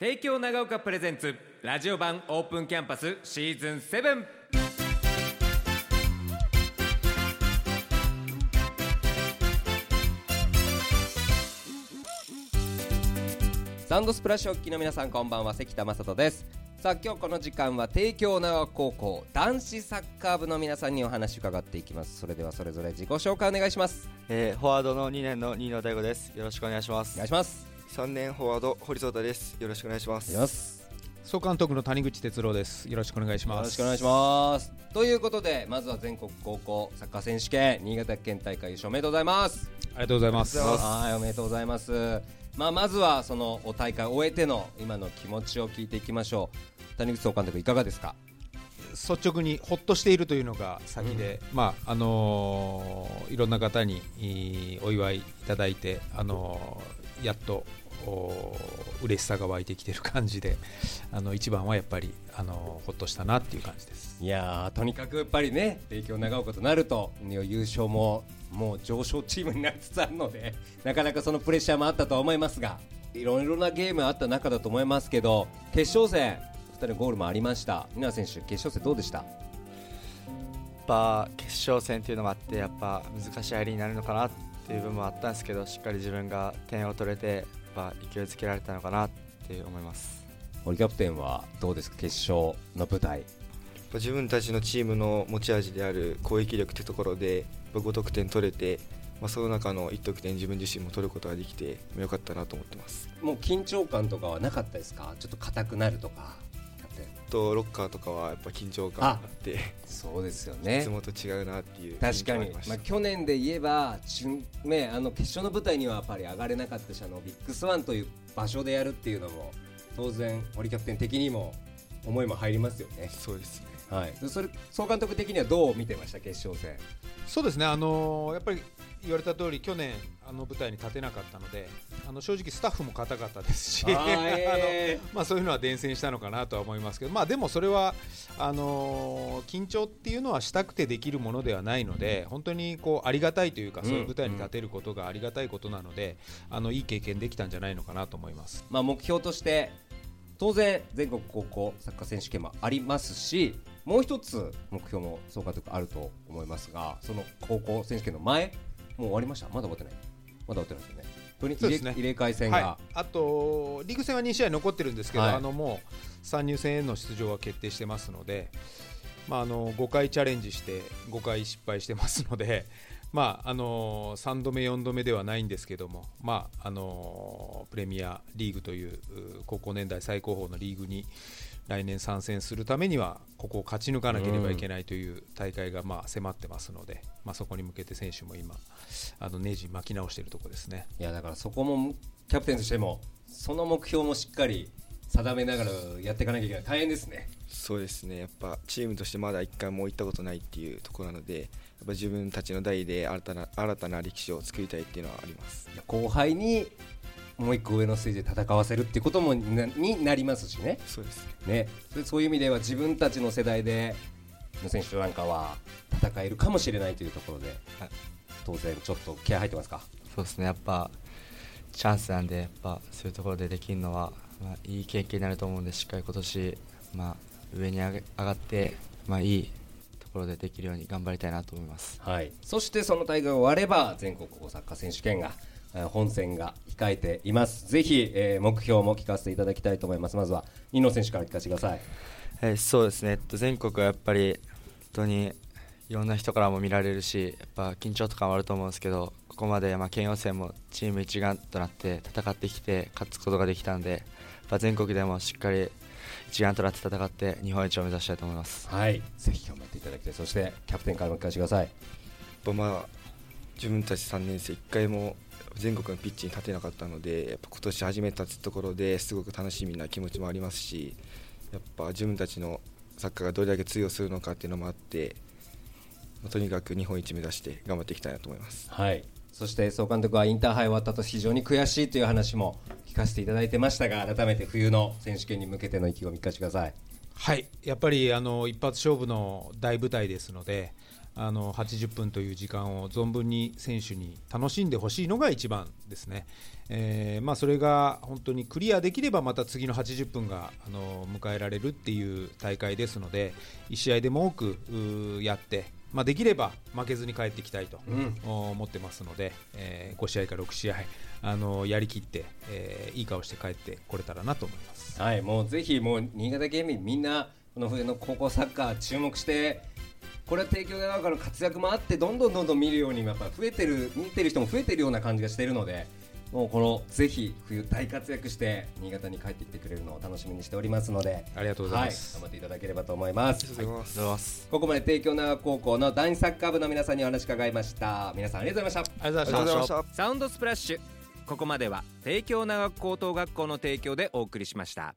帝京長岡プレゼンツラジオ版オープンキャンパスシーズン7サウンドスプラッシュお聞きの皆さんこんばんは。関田正人です。さあ今日この時間は帝京長岡高校男子サッカー部の皆さんにお話伺っていきます。それではそれぞれ自己紹介お願いします。えー、フォワードの2年の新野大吾です。よろしくお願いします。お願いします3年フォワード堀壮太です。よろしくお願いします。お願いします。総監督の谷口哲郎です。よろしくお願いします。よろしくお願いします。ということでまずは全国高校サッカー選手権新潟県大会優勝おめでとうございます。ありがとうございます。はいおめでとうございます。まあまずはそのお大会を終えての今の気持ちを聞いていきましょう。谷口総監督いかがですか？率直にほっとしているというのが先で、まああのーいろんな方にいいお祝いいただいて、あのーやっとお嬉しさが湧いてきている感じで、あの一番はやっぱりあのーほっとしたなっていう感じです。いやーとにかくやっぱりね帝京長岡となると優勝ももう上昇チームになりつつあるので なかなかそのプレッシャーもあったとは思いますがいろいろなゲームあった中だと思いますけど決勝戦2人のゴールもありました稲選手決勝戦どうでした？やっぱ決勝戦っていうのもあってやっぱ難しい入りになるのかなっていう部分もあったんですけどしっかり自分が点を取れてやっぱ勢いつけられたのかなって思います。堀キャプテンはどうですか決勝の舞台？自分たちのチームの持ち味である攻撃力ってところで5得点取れて、まあ、その中の1得点自分自身も取ることができてよかったなと思ってます。もう緊張感とかはなかったですか？ちょっと硬くなるとかとロッカーとかはやっぱ緊張感があって そうですよいねつもと違うなっていう確かに。ま、あ、去年で言えば準、ね、あの決勝の舞台にはやっぱり上がれなかったしあのビッグスワンという場所でやるっていうのも当然堀キャプテン的にも思いも入りますよね。そうですね。はい、でそれ総監督的にはどう見てました決勝戦？そうですね、あのーやっぱり言われた通り去年あの舞台に立てなかったので、あの正直スタッフも硬かったですし、あ のまあそういうのは伝染したのかなとは思いますけど、まあでもそれはあのー緊張っていうのはしたくてできるものではないので、本当にこうありがたいというか、そういう舞台に立てることがありがたいことなので、あのいい経験できたんじゃないのかなと思います。まあ、目標として当然全国高校サッカー選手権もありますしもう一つ目標も総監督あると思いますがその高校選手権の前もう終わりました？まだ終わってないまだ終わってないですよね。入れそうですね。入れ替え戦が、はい、あとリーグ戦は2試合残ってるんですけど、はい。あのもう参入戦への出場は決定してますので、まあ、あの5回チャレンジして5回失敗してますので、まあ、あの3度目、4度目ではないんですけども、まあ、あのプレミアリーグというう高校年代最高峰のリーグに来年参戦するためにはここを勝ち抜かなければいけないという大会がまあ迫ってますので、まあ、そこに向けて選手も今あのネジ巻き直しているところですね。いやだからそこもキャプテンとしてもその目標もしっかり定めながらやっていかなきゃいけない。大変ですね。そうですね。やっぱチームとしてまだ1回も行ったことないっていうところなのでやっぱ自分たちの代で新たな新たな歴史を作りたいっていうのはあります。後輩にもう一個上のステージで戦わせるっていうこともなになりますしね。そうですね。ね。そそういう意味では自分たちの世代での選手なんかは戦えるかもしれないというところで、はい。当然ちょっと気合入ってますか？そうですね。やっぱチャンスなんでやっぱそういうところでできるのは、まあ、いい経験になると思うんでしっかり今年、まあ、上に上げ上がって、まあ、いいところでできるように頑張りたいなと思います。はい、そしてその大会が終われば全国高校サッカー選手権がえー本戦が控えています。ぜひ、えー目標も聞かせていただきたいと思います。まずは二野選手から聞かせてください。えーそうですね、えっと、全国はやっぱり本当にいろんな人からも見られるしやっぱ緊張とかもあると思うんですけどここまでまあ県予選もチーム一丸となって戦ってきて勝つことができたんでやっぱ全国でもしっかり一丸となって戦って日本一を目指したいと思います。はい。ぜひ頑張っていただきたい。そしてキャプテンからも聞かせてください。まあ自分たち3年生1回も全国のピッチに立てなかったのでやっぱ今年初めて立つところですごく楽しみな気持ちもありますしやっぱ自分たちのサッカーがどれだけ通用するのかっていうのもあってまあとにかく日本一目指して頑張っていきたいなと思います。はい。そして総監督はインターハイ終わったと非常に悔しいという話も聞かせていただいてましたが改めて冬の選手権に向けての意気込み聞かせてください。はい、やっぱりあの一発勝負の大舞台ですので、あの80分という時間を存分に選手に楽しんでほしいのが一番ですね、えーまあ、それが本当にクリアできればまた次の80分があの迎えられるっていう大会ですので1試合でも多くうやって、まあ、できれば負けずに帰ってきたいとうん思ってますので、え5試合か6試合あのやりきって、えーいい顔して帰ってこれたらなと思います。はい、もうぜひもう新潟県民みんなこの冬の高校サッカー注目してこれは帝京大学の活躍もあってどんどんどんどん見るようにやっぱ増えてる見てる人も増えてるような感じがしているのでもうこのぜひ冬大活躍して新潟に帰ってきてくれるのを楽しみにしておりますのでありがとうございます。はい、頑張っていただければと思います。ありがとうございます。ありがとうございここまで帝京長高校の男子サッカー部の皆さんにお話伺いました。皆さんありがとうございました。ありがとうございました。ありがとうございました。サウンドスプラッシュ。ここまでは帝京長高等学校の提供でお送りしました